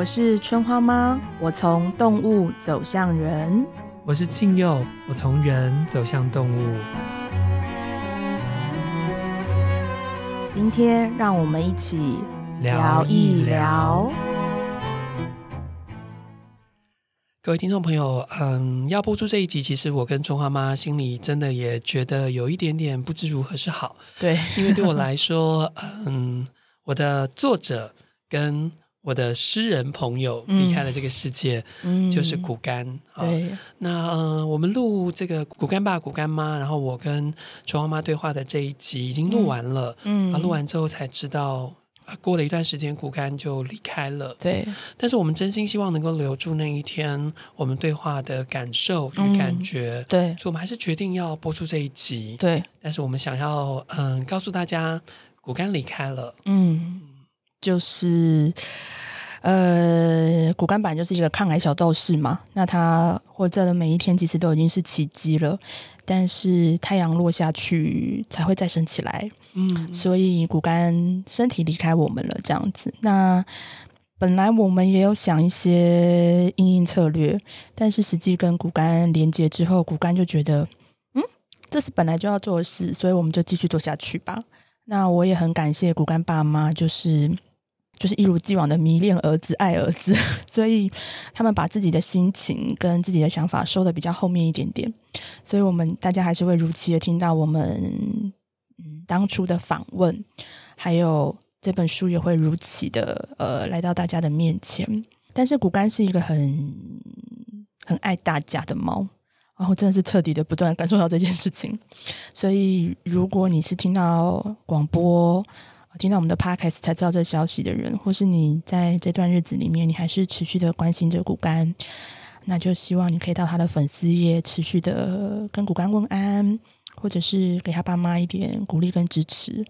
我是春花妈，我从动物走向人。我是庆佑，我从人走向动物。今天让我们一起聊一聊。各位听众朋友，嗯，要播出这一集，其实我跟春花妈心里真的也觉得有一点点不知如何是好。对，因为对我来说，嗯，我的作者跟我的诗人朋友离开了这个世界，嗯、就是骨干。对，那呃，我们录这个骨干爸、骨干妈，然后我跟春花妈对话的这一集已经录完了。嗯，啊，录完之后才知道，啊、过了一段时间，骨干就离开了。对，但是我们真心希望能够留住那一天我们对话的感受与感觉。嗯、对，所以我们还是决定要播出这一集。对，但是我们想要嗯告诉大家，骨干离开了。嗯。就是，呃，骨干板就是一个抗癌小斗士嘛。那他活着的每一天，其实都已经是奇迹了。但是太阳落下去才会再升起来。嗯，所以骨干身体离开我们了，这样子。那本来我们也有想一些应应策略，但是实际跟骨干连接之后，骨干就觉得，嗯，这是本来就要做的事，所以我们就继续做下去吧。那我也很感谢骨干爸妈，就是。就是一如既往的迷恋儿子、爱儿子，所以他们把自己的心情跟自己的想法收得比较后面一点点，所以我们大家还是会如期的听到我们嗯当初的访问，还有这本书也会如期的呃来到大家的面前。但是骨干是一个很很爱大家的猫，然后真的是彻底的不断感受到这件事情。所以如果你是听到广播，听到我们的 podcast 才知道这消息的人，或是你在这段日子里面，你还是持续的关心着骨干，那就希望你可以到他的粉丝页持续的跟骨干问安，或者是给他爸妈一点鼓励跟支持。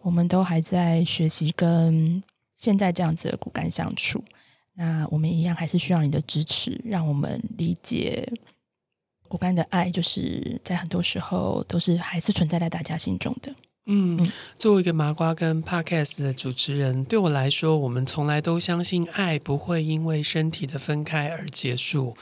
我们都还在学习跟现在这样子的骨干相处，那我们一样还是需要你的支持，让我们理解骨干的爱，就是在很多时候都是还是存在在大家心中的。嗯，作为一个麻瓜跟 Podcast 的主持人，对我来说，我们从来都相信爱不会因为身体的分开而结束。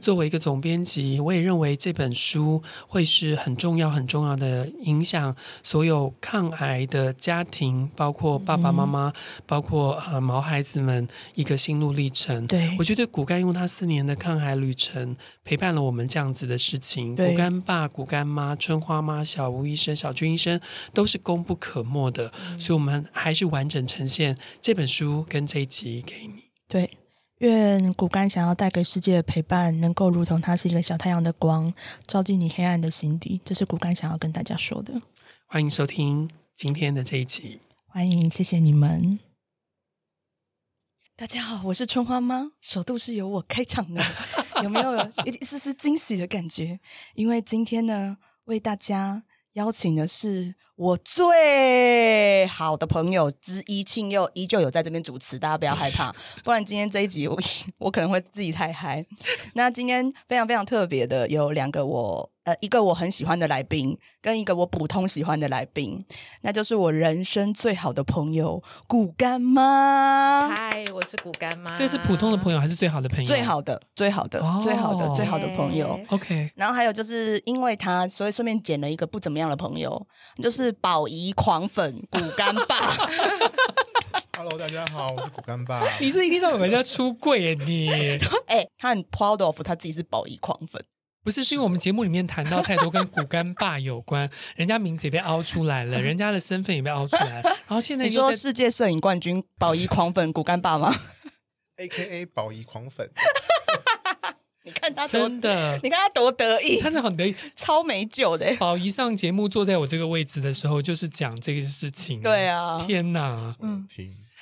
作为一个总编辑，我也认为这本书会是很重要、很重要的影响所有抗癌的家庭，包括爸爸妈妈，包括呃毛孩子们一个心路历程。对，我觉得骨干用他四年的抗癌旅程陪伴了我们这样子的事情。骨干爸、骨干妈、春花妈、小吴医生、小军医生都。是功不可没的，所以我们还是完整呈现这本书跟这一集给你。对，愿骨干想要带给世界的陪伴，能够如同它是一个小太阳的光，照进你黑暗的心底。这是骨干想要跟大家说的。欢迎收听今天的这一集。欢迎，谢谢你们。大家好，我是春花妈，首度是由我开场的，有没有一丝丝惊喜的感觉？因为今天呢，为大家邀请的是。我最好的朋友之一庆佑依旧有在这边主持，大家不要害怕，不然今天这一集我我可能会自己太嗨。那今天非常非常特别的有两个我。呃，一个我很喜欢的来宾，跟一个我普通喜欢的来宾，那就是我人生最好的朋友骨干妈。嗨，我是骨干妈。这是普通的朋友还是最好的朋友？最好的，最好的，哦、最好的，最好的朋友。OK。然后还有就是因为他，所以顺便捡了一个不怎么样的朋友，就是宝仪狂粉股干爸。Hello，大家好，我是股干爸。你是一听到有人家出柜耶？你？哎、欸，他很 proud of 他自己是宝仪狂粉。不是，是因为我们节目里面谈到太多跟股干爸有关，人家名字也被凹出来了，人家的身份也被凹出来了。然后现在 你说世界摄影冠军宝仪狂粉股干爸吗？A K A 宝仪狂粉。你看他真的，你看他多得意，他是很得意，超没救的。宝仪上节目坐在我这个位置的时候，就是讲这个事情。对啊，天哪，嗯，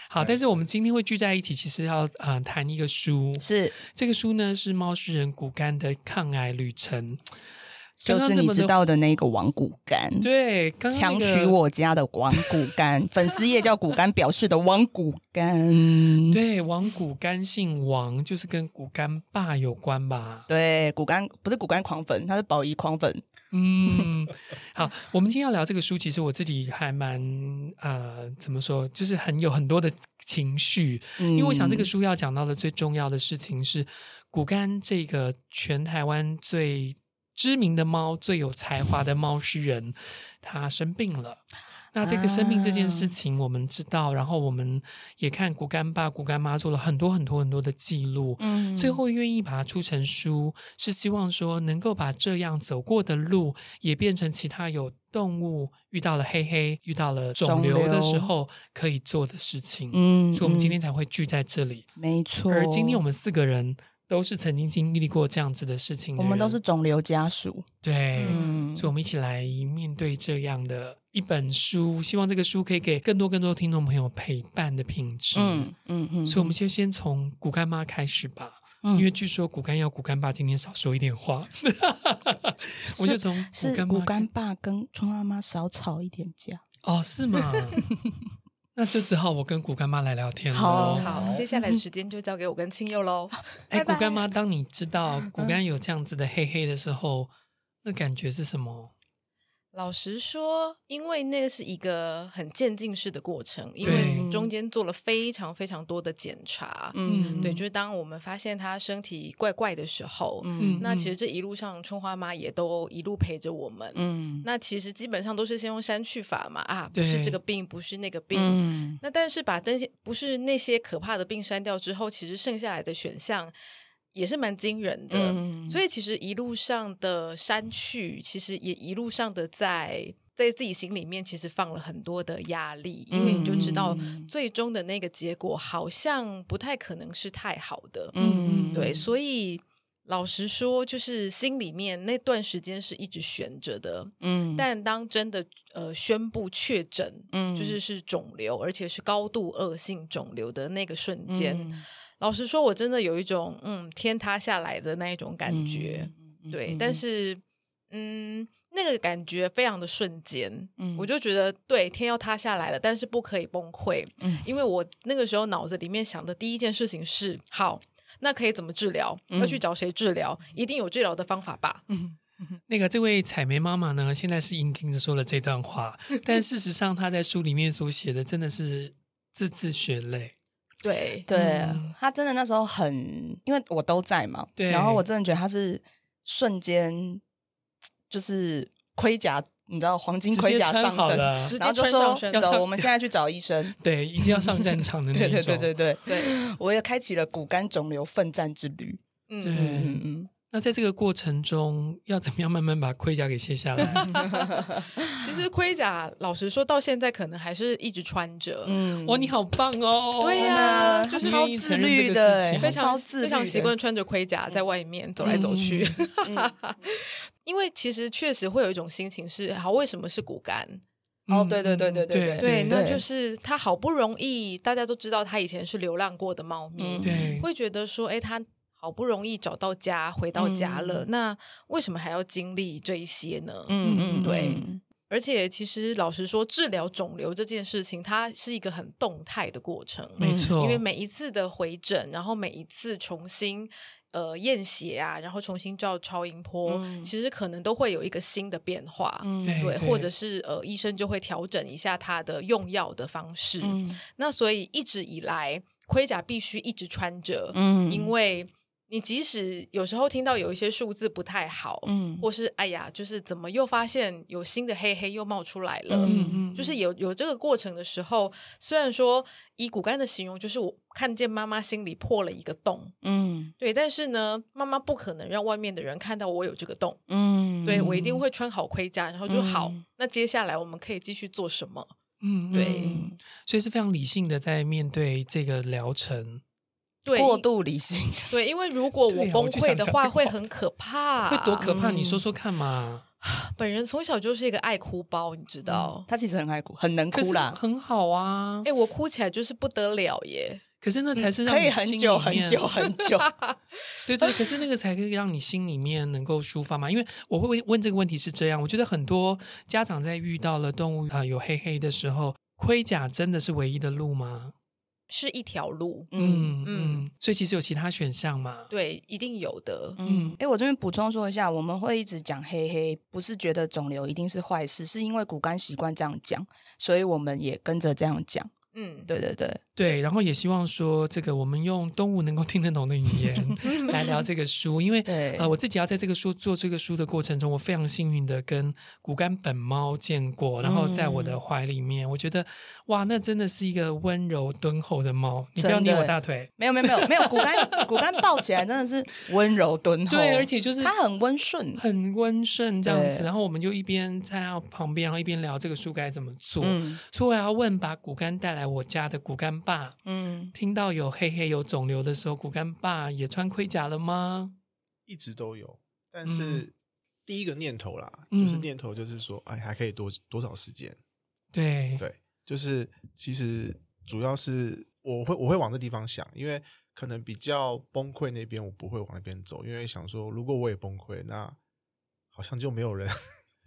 好，但是我们今天会聚在一起，其实要呃谈一个书，是。这个书呢是猫诗人骨干的抗癌旅程。就是你知道的那个王骨干，对，刚刚那个、强娶我家的王骨干，粉丝页叫骨干表示的王骨干，对，王骨干姓王，就是跟骨干爸有关吧？对，骨干不是骨干狂粉，他是宝仪狂粉。嗯，好，我们今天要聊这个书，其实我自己还蛮呃，怎么说，就是很有很多的情绪。嗯、因为我想这个书要讲到的最重要的事情是，骨干这个全台湾最知名的猫、最有才华的猫诗人，他生病了。那这个生病这件事情，我们知道，啊、然后我们也看古干爸、古干妈做了很多很多很多的记录，嗯，最后愿意把它出成书，是希望说能够把这样走过的路，也变成其他有动物遇到了黑黑、遇到了肿瘤的时候可以做的事情，嗯，所以我们今天才会聚在这里，没错。而今天我们四个人。都是曾经经历过这样子的事情的，我们都是肿瘤家属，对，嗯，所以我们一起来面对这样的一本书，希望这个书可以给更多更多听众朋友陪伴的品质，嗯嗯嗯，所以我们就先从骨干妈开始吧，嗯，因为据说骨干要骨干爸今天少说一点话，我就从是古甘爸跟春妈妈少吵一点架，哦，是吗？那就只好我跟骨干妈来聊天喽。好，接下来的时间就交给我跟青佑喽。哎，骨干妈，当你知道骨干有这样子的黑黑的时候，那感觉是什么？老实说，因为那个是一个很渐进式的过程，因为中间做了非常非常多的检查。嗯，对，就是当我们发现他身体怪怪的时候，嗯，那其实这一路上春花妈也都一路陪着我们。嗯，那其实基本上都是先用删去法嘛，啊，不是这个病，不是那个病。嗯，那但是把那些不是那些可怕的病删掉之后，其实剩下来的选项。也是蛮惊人的，嗯、所以其实一路上的删去，其实也一路上的在在自己心里面，其实放了很多的压力，因为你就知道最终的那个结果好像不太可能是太好的，嗯，对，所以老实说，就是心里面那段时间是一直悬着的，嗯，但当真的呃宣布确诊，嗯，就是是肿瘤，而且是高度恶性肿瘤的那个瞬间。嗯老实说，我真的有一种嗯天塌下来的那一种感觉，嗯、对，嗯、但是嗯那个感觉非常的瞬间，嗯，我就觉得对天要塌下来了，但是不可以崩溃，嗯，因为我那个时候脑子里面想的第一件事情是，好，那可以怎么治疗？嗯、要去找谁治疗？一定有治疗的方法吧？嗯，那个这位采梅妈妈呢，现在是硬听着说了这段话，但事实上她在书里面所写的真的是字字血泪。对。对，嗯、他真的那时候很，因为我都在嘛，对。然后我真的觉得他是瞬间就是盔甲，你知道黄金盔甲上身，然后就说走，上我们现在去找医生，对，一定要上战场的那种，对对对对对，对我也开启了骨干肿瘤奋战之旅，嗯嗯嗯。嗯那在这个过程中，要怎么样慢慢把盔甲给卸下来？其实盔甲，老实说，到现在可能还是一直穿着。嗯，哇，你好棒哦！对呀，就是超自律的，非常非常习惯穿着盔甲在外面走来走去。因为其实确实会有一种心情是：好，为什么是骨干？哦，对对对对对对，那就是他好不容易，大家都知道他以前是流浪过的猫咪，对，会觉得说，哎，他。好不容易找到家，回到家了，嗯、那为什么还要经历这一些呢？嗯嗯，对。嗯、而且，其实老实说，治疗肿瘤这件事情，它是一个很动态的过程，没错。因为每一次的回诊，然后每一次重新呃验血啊，然后重新照超音波，嗯、其实可能都会有一个新的变化，嗯、对，或者是呃医生就会调整一下他的用药的方式。嗯、那所以一直以来，盔甲必须一直穿着，嗯，因为。你即使有时候听到有一些数字不太好，嗯，或是哎呀，就是怎么又发现有新的黑黑又冒出来了，嗯嗯，就是有有这个过程的时候，虽然说以骨干的形容，就是我看见妈妈心里破了一个洞，嗯，对，但是呢，妈妈不可能让外面的人看到我有这个洞，嗯，对，我一定会穿好盔甲，然后就好，嗯，那接下来我们可以继续做什么？嗯，对，所以是非常理性的在面对这个疗程。对过度理性，对，因为如果我崩溃的话，会很可怕。会多可怕？你说说看嘛。本人从小就是一个爱哭包，你知道，他其实很爱哭，很能哭啦，很好啊。哎，我哭起来就是不得了耶。可是那才是让可以很久很久 很久。对对，可是那个才可以让你心里面能够抒发嘛。因为我会问这个问题是这样，我觉得很多家长在遇到了动物啊有黑黑的时候，盔甲真的是唯一的路吗？是一条路，嗯嗯，嗯，所以其实有其他选项嘛？对，一定有的，嗯。哎，我这边补充说一下，我们会一直讲黑黑，不是觉得肿瘤一定是坏事，是因为骨干习惯这样讲，所以我们也跟着这样讲。嗯，对对对对，然后也希望说，这个我们用动物能够听得懂的语言 来聊这个书，因为呃，我自己要在这个书做这个书的过程中，我非常幸运的跟骨干本猫见过，然后在我的怀里面，嗯、我觉得哇，那真的是一个温柔敦厚的猫。你不要捏我大腿，没有没有没有没有，骨干 骨干抱起来真的是温柔敦厚，对，而且就是它很温顺，很温顺这样子。然后我们就一边在它旁边，然后一边聊这个书该怎么做。嗯、所以我要问，把骨干带来。我家的骨干爸，嗯，听到有黑黑有肿瘤的时候，骨干爸也穿盔甲了吗？一直都有，但是第一个念头啦，嗯、就是念头就是说，哎，还可以多多少时间？对对，就是其实主要是我会我会往这地方想，因为可能比较崩溃那边，我不会往那边走，因为想说，如果我也崩溃，那好像就没有人。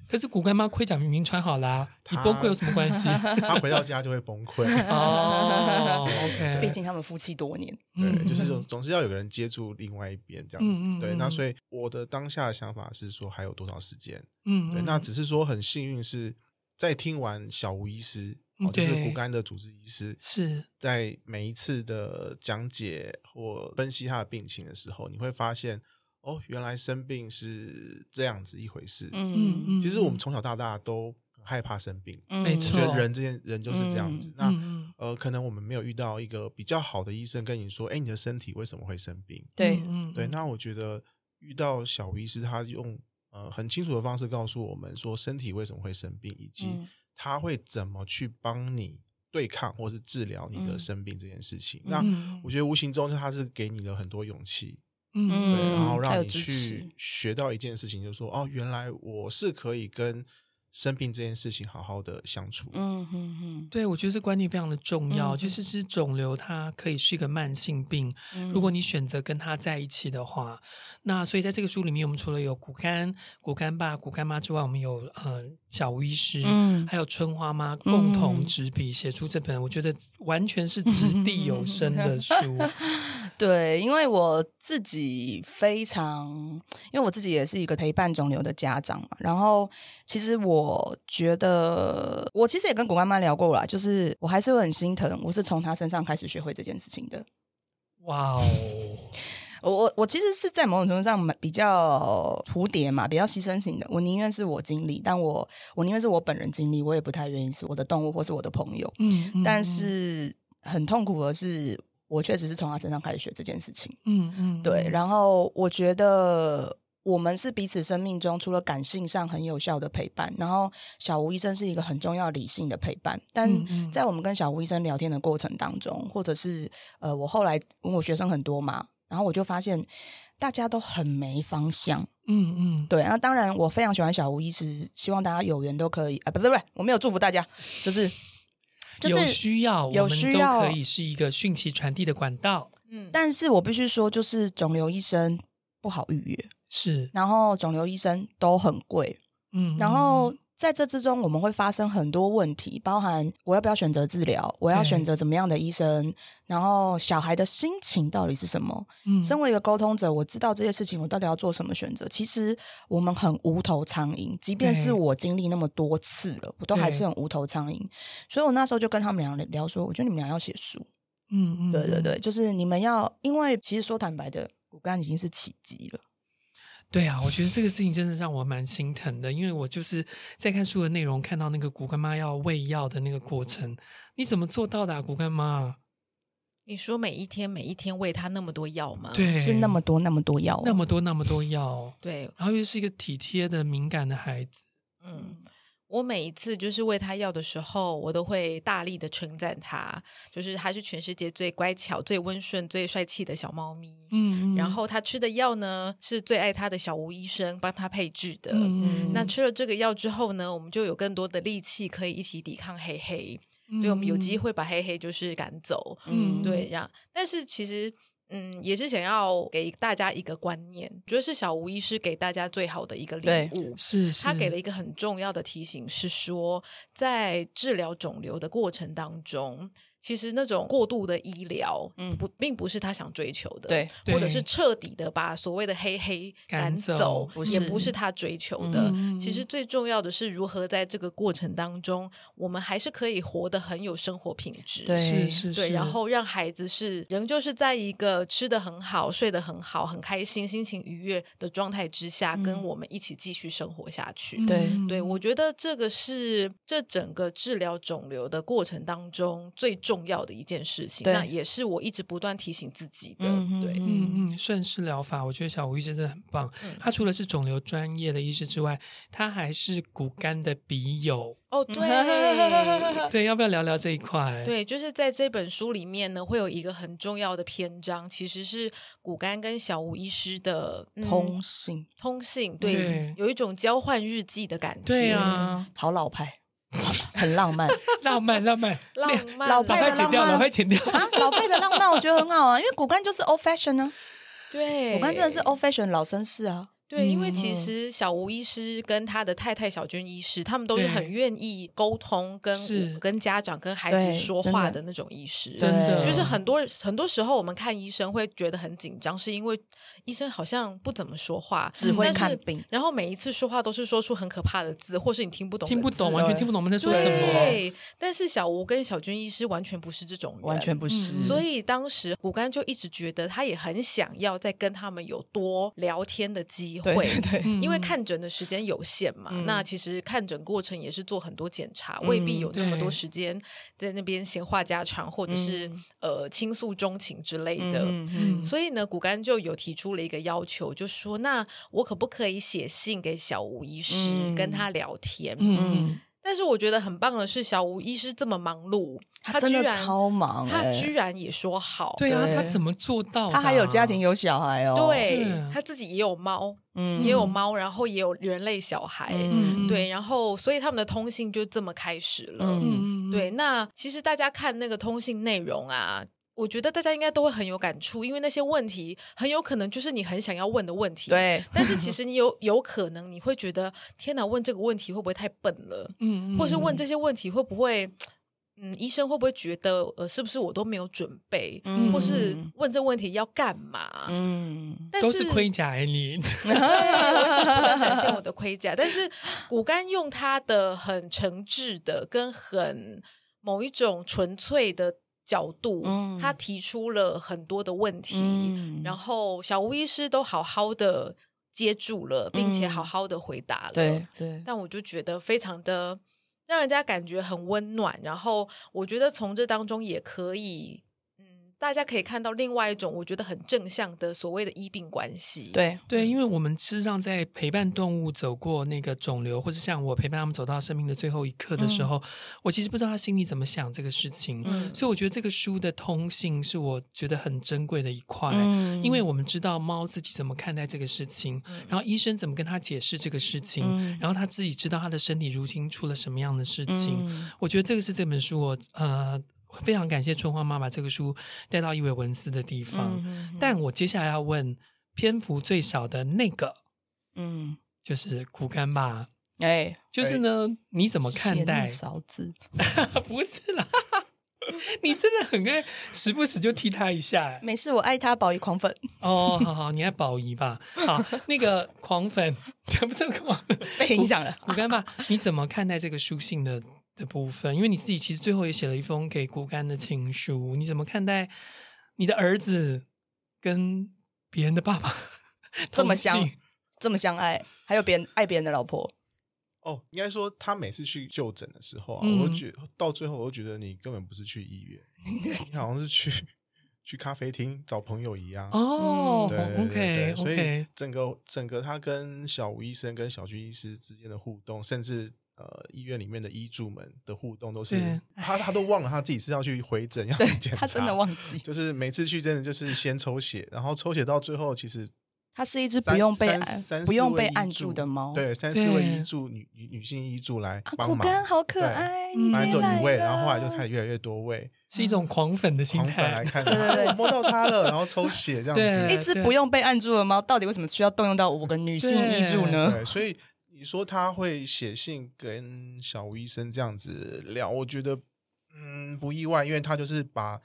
可是骨干妈盔甲明明穿好啦，啊，你崩溃有什么关系？他回到家就会崩溃 哦。OK，毕竟他们夫妻多年，对，就是总总是要有个人接住另外一边这样子。嗯、对，那所以我的当下的想法是说，还有多少时间？嗯，对，那只是说很幸运是在听完小吴医师，哦，就是骨干的主治医师，是在每一次的讲解或分析他的病情的时候，你会发现。哦，原来生病是这样子一回事。嗯嗯，其实我们从小到大都很害怕生病，没错，觉得人这件人就是这样子。嗯、那呃，可能我们没有遇到一个比较好的医生跟你说，哎，你的身体为什么会生病？对，嗯，对。那我觉得遇到小医师，他用呃很清楚的方式告诉我们说，身体为什么会生病，以及他会怎么去帮你对抗或是治疗你的生病这件事情。嗯、那我觉得无形中他是给你了很多勇气。嗯，对，然后让你去学到一件事情，就是说，哦，原来我是可以跟生病这件事情好好的相处。嗯嗯嗯，对，我觉得这观念非常的重要。嗯、就是是肿瘤，它可以是一个慢性病。嗯、如果你选择跟他在一起的话，那所以在这个书里面，我们除了有骨干、骨干爸、骨干妈之外，我们有呃小吴医师，嗯，还有春花妈共同执笔写出这本，我觉得完全是掷地有声的书。对，因为我自己非常，因为我自己也是一个陪伴肿瘤的家长嘛。然后，其实我觉得，我其实也跟古干妈聊过了，就是我还是会很心疼，我是从她身上开始学会这件事情的。哇哦！我我我其实是在某种程度上比较蝴蝶嘛，比较牺牲型的。我宁愿是我经历，但我我宁愿是我本人经历，我也不太愿意是我的动物或是我的朋友。嗯，嗯，但是很痛苦的是，我确实是从他身上开始学这件事情。嗯嗯，对。然后我觉得我们是彼此生命中除了感性上很有效的陪伴，然后小吴医生是一个很重要理性的陪伴。但在我们跟小吴医生聊天的过程当中，或者是呃，我后来问我学生很多嘛。然后我就发现大家都很没方向，嗯嗯，对。那当然，我非常喜欢小吴医师，希望大家有缘都可以啊，不不不，我没有祝福大家，就是就是有需要，有需要可以是一个讯息传递的管道。嗯，但是我必须说，就是肿瘤医生不好预约，是，然后肿瘤医生都很贵，嗯，然后。在这之中，我们会发生很多问题，包含我要不要选择治疗，我要选择怎么样的医生，然后小孩的心情到底是什么？嗯，身为一个沟通者，我知道这些事情，我到底要做什么选择？其实我们很无头苍蝇，即便是我经历那么多次了，我都还是很无头苍蝇。所以我那时候就跟他们俩聊说，我觉得你们俩要写书，嗯嗯，对对对，就是你们要，因为其实说坦白的，骨干已经是奇迹了。对啊，我觉得这个事情真的让我蛮心疼的，因为我就是在看书的内容，看到那个骨干妈要喂药的那个过程，你怎么做到的啊，骨干妈？你说每一天每一天喂他那么多药吗？对，是那么多那么多药，那么多那么多药，对，然后又是一个体贴的敏感的孩子，嗯。我每一次就是喂他药的时候，我都会大力的称赞他，就是他是全世界最乖巧、最温顺、最帅气的小猫咪。嗯，嗯，然后他吃的药呢，是最爱他的小吴医生帮他配制的。嗯，嗯，那吃了这个药之后呢，我们就有更多的力气可以一起抵抗黑黑，所以、嗯、我们有机会把黑黑就是赶走。嗯，对，这样。但是其实。嗯，也是想要给大家一个观念，觉得是小吴医师给大家最好的一个礼物。是，是，他给了一个很重要的提醒，是说在治疗肿瘤的过程当中，其实那种过度的医疗，嗯，不，并不是他想追求的，对，或者是彻底的把所谓的黑黑赶走，赶走不也不是他追求的。嗯、其实最重要的是如何在这个过程当中，我们还是可以活得很有生活品质，对，是是是，对，然后让孩子是仍旧是在一个吃得很好、睡得很好、很开心、心情愉悦的状态之下，嗯、跟我们一起继续生活下去。对，对，我觉得这个是这整个治疗肿瘤的过程当中最重要的一件事情，那也是我一直不断提醒自己的。嗯、对，嗯嗯，顺势疗法，我觉得小吴医生真的很棒。嗯、他除了是肿瘤专业的医师之外，他还是骨干的笔友。哦，对，对，要不要聊聊这一块？对，就是在这本书里面呢，会有一个很重要的篇章，其实是骨干跟小吴医师的、嗯、通信。通信，对，对有一种交换日记的感觉。对啊，好老派。很浪漫，浪漫，浪漫，浪漫，老派的浪漫，老派剪掉。啊！老派的浪漫，我觉得很好啊，因为骨干就是 old fashion 呢、啊，对，骨干真的是 old fashion 老绅士啊。对，因为其实小吴医师跟他的太太小军医师，他们都是很愿意沟通跟，跟跟家长、跟孩子说话的那种医师。真的，就是很多很多时候我们看医生会觉得很紧张，是因为医生好像不怎么说话，只会看病，然后每一次说话都是说出很可怕的字，或是你听不懂，听不懂，完全听不懂我们在说什么。对，但是小吴跟小军医师完全不是这种人，完全不是。嗯、所以当时骨干就一直觉得他也很想要再跟他们有多聊天的机会，对，对，对。因为看诊的时间有限嘛，嗯、那其实看诊过程也是做很多检查，嗯、未必有那么多时间在那边闲话家常，或者是、嗯、呃倾诉衷情之类的。嗯嗯、所以呢，骨干就有提出了一个要求，就说：那我可不可以写信给小吴医师，嗯、跟他聊天？嗯。嗯但是我觉得很棒的是，小吴医师这么忙碌，他真的超忙，他居然也说好。对啊，他怎么做到？他还有家庭，有小孩哦。对，他自己也有猫，嗯，也有猫，然后也有人类小孩，嗯，对，然后所以他们的通信就这么开始了。嗯，对。那其实大家看那个通信内容啊。我觉得大家应该都会很有感触，因为那些问题很有可能就是你很想要问的问题。对，但是其 实你有有可能你会觉得，天哪，问这个问题会不会太笨了？嗯，或是问这些问题会不会，嗯，医生会不会觉得，呃，是不是我都没有准备？嗯，或是问这问题要干嘛？嗯，但是都是盔甲哎，你，对，我就不断展现我的盔甲。但是骨干用他的很诚挚的，跟很某一种纯粹的。角度，嗯、他提出了很多的问题，嗯、然后小吴医师都好好的接住了，并且好好的回答了。对，但我就觉得非常的让人家感觉很温暖，然后我觉得从这当中也可以。大家可以看到另外一种我觉得很正向的所谓的医病关系。对对，因为我们事实上在陪伴动物走过那个肿瘤，或是像我陪伴他们走到生命的最后一刻的时候，嗯、我其实不知道他心里怎么想这个事情。嗯，所以我觉得这个书的通信是我觉得很珍贵的一块，嗯、因为我们知道猫自己怎么看待这个事情，嗯、然后医生怎么跟他解释这个事情，嗯、然后他自己知道他的身体如今出了什么样的事情。嗯、我觉得这个是这本书我呃。非常感谢春花妈把这个书带到一位文思的地方，但我接下来要问篇幅最少的那个，嗯，就是骨干爸，哎，就是呢，哎、你怎么看待勺子？不是啦，你真的很爱，时不时就踢他一下。没事，我爱他宝仪狂粉。哦，好好，你爱宝仪吧？好，那个狂粉，不是狂粉 被影响了。骨干爸，你怎么看待这个书信的？的部分，因为你自己其实最后也写了一封给骨干的情书，你怎么看待你的儿子跟别人的爸爸 这么相这么相爱，还有别人爱别人的老婆？哦，应该说他每次去就诊的时候啊，嗯、我觉到最后我都觉得你根本不是去医院，你好像是去去咖啡厅找朋友一样哦。对，OK，所以整个整个他跟小吴医生跟小军医师之间的互动，甚至。呃，医院里面的医助们的互动都是他，他都忘了他自己是要去回诊要检查，他真的忘记，就是每次去真的就是先抽血，然后抽血到最后，其实它是一只不用被按不用被按住的猫，对，三四位医助女女女性医助来帮忙，好可爱，买走一位，然后后来就开始越来越多位，是一种狂粉的心态来看，对对对，摸到它了，然后抽血这样子，一只不用被按住的猫，到底为什么需要动用到五个女性医助呢？对，所以。你说他会写信跟小吴医生这样子聊，我觉得嗯，不意外，因为他就是把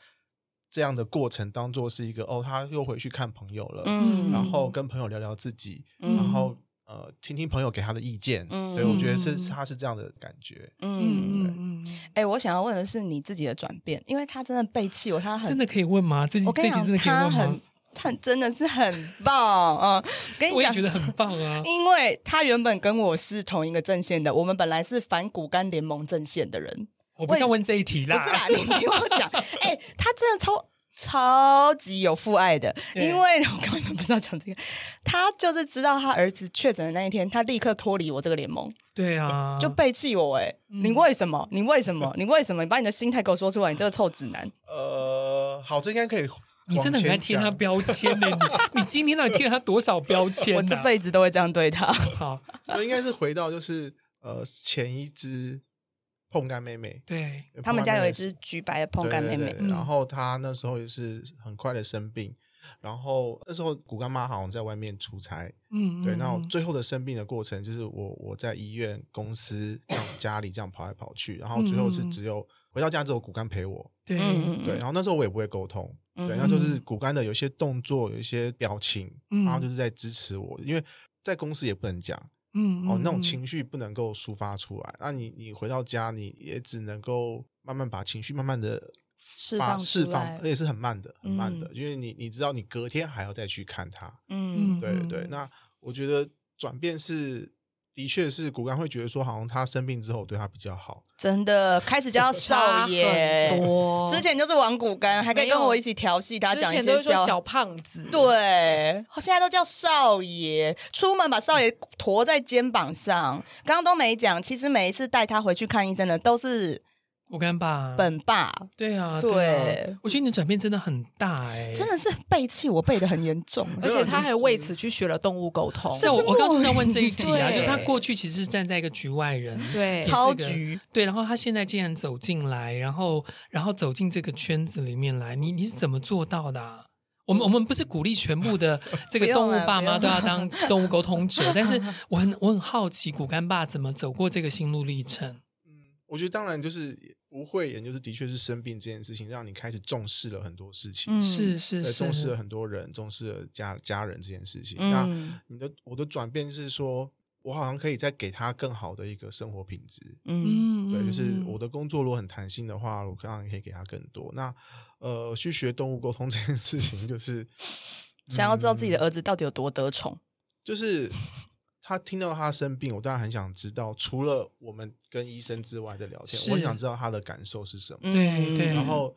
这样的过程当做是一个哦，他又回去看朋友了，嗯，然后跟朋友聊聊自己，嗯、然后呃，听听朋友给他的意见，嗯，对，我觉得是他是这样的感觉，嗯嗯嗯。哎、欸，我想要问的是你自己的转变，因为他真的背弃我，他很真的可以问吗？这我跟你讲，他很。他真的是很棒啊！跟你讲，我也觉得很棒啊，因为他原本跟我是同一个阵线的，我们本来是反骨干联盟阵线的人。我不想问这一题啦，不是啦，你听我讲，哎、欸，他真的超超级有父爱的，因为我根本不知道讲这个，他就是知道他儿子确诊的那一天，他立刻脱离我这个联盟。对啊，就背弃我哎、欸嗯！你为什么？你为什么？你为什么？你把你的心态给我说出来！你这个臭直男。呃，好，这应该可以。你真的很爱贴他标签呢、欸？你 你今天到底贴了他多少标签、啊？我这辈子都会这样对他。好，我应该是回到就是呃前一只碰干妹妹，对他们家有一只橘白的碰干妹妹，然后他那时候也是很快的生病，然后那时候骨干妈好像在外面出差，嗯，对，然后最后的生病的过程就是我我在医院、公司、这样家里这样跑来跑去，然后最后是只有回到家之后骨干陪我，对对，然后那时候我也不会沟通。对，那就是骨干的有一些动作，有一些表情，嗯、然后就是在支持我，因为在公司也不能讲，嗯，哦，那种情绪不能够抒发出来。那你你回到家，你也只能够慢慢把情绪慢慢的释放释放，而且是很慢的，很慢的，嗯、因为你你知道你隔天还要再去看他，嗯，对对对。那我觉得转变是。的确是骨干会觉得说，好像他生病之后对他比较好，真的开始叫少爷，多之前就是玩骨干，还可以跟我一起调戏他，讲一些说小胖子，对，现在都叫少爷，出门把少爷驮在肩膀上，刚刚都没讲，其实每一次带他回去看医生的都是。骨干爸，本爸，对啊，对，对啊，我觉得你的转变真的很大哎、欸，真的是背弃我背的很严重，而且他还为此去学了动物沟通。是我，我刚刚就在问这一题啊，就是他过去其实是站在一个局外人，对，超局，对，然后他现在竟然走进来，然后然后走进这个圈子里面来，你你是怎么做到的、啊？我们我们不是鼓励全部的 这个动物爸妈都要当动物沟通者，但是我很我很好奇骨干爸怎么走过这个心路历程。我觉得当然就是不会，也就是的确是生病这件事情，让你开始重视了很多事情，嗯、是是是，重视了很多人，重视了家家人这件事情。嗯、那你的我的转变是说，我好像可以再给他更好的一个生活品质。嗯，对，就是我的工作如果很弹性的话，我可能可以给他更多。那呃，去学动物沟通 这件事情，就是、嗯、想要知道自己的儿子到底有多得宠，就是。他听到他生病，我当然很想知道，除了我们跟医生之外的聊天，我很想知道他的感受是什么。对对。然后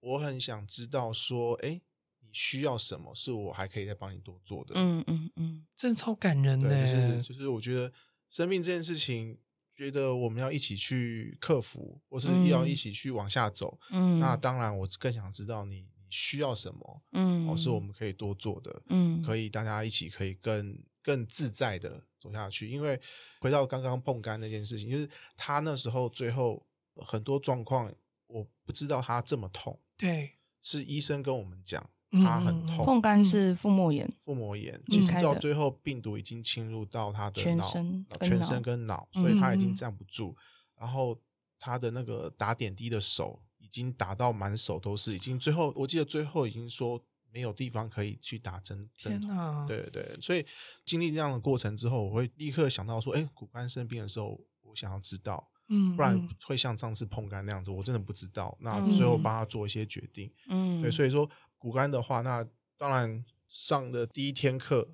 我很想知道说，哎，你需要什么，是我还可以再帮你多做的。嗯嗯嗯，真的超感人的。就是就是，我觉得生病这件事情，觉得我们要一起去克服，或是要一起去往下走。嗯。那当然，我更想知道你你需要什么。嗯。哦，是我们可以多做的。嗯。可以大家一起可以更。更自在的走下去，因为回到刚刚碰干那件事情，就是他那时候最后很多状况，我不知道他这么痛。对，是医生跟我们讲他很痛。碰干是腹膜炎，腹膜炎其实到最后病毒已经侵入到他的脑、全身、全身跟脑，所以他已经站不住。然后他的那个打点滴的手已经打到满手都是，已经最后我记得最后已经说。没有地方可以去打针，天哪！对对，所以经历这样的过程之后，我会立刻想到说，哎，骨干生病的时候，我想要知道，嗯，不然会像上次碰干那样子，我真的不知道。那最后帮他做一些决定，嗯，对，所以说骨干的话，那当然上的第一天课，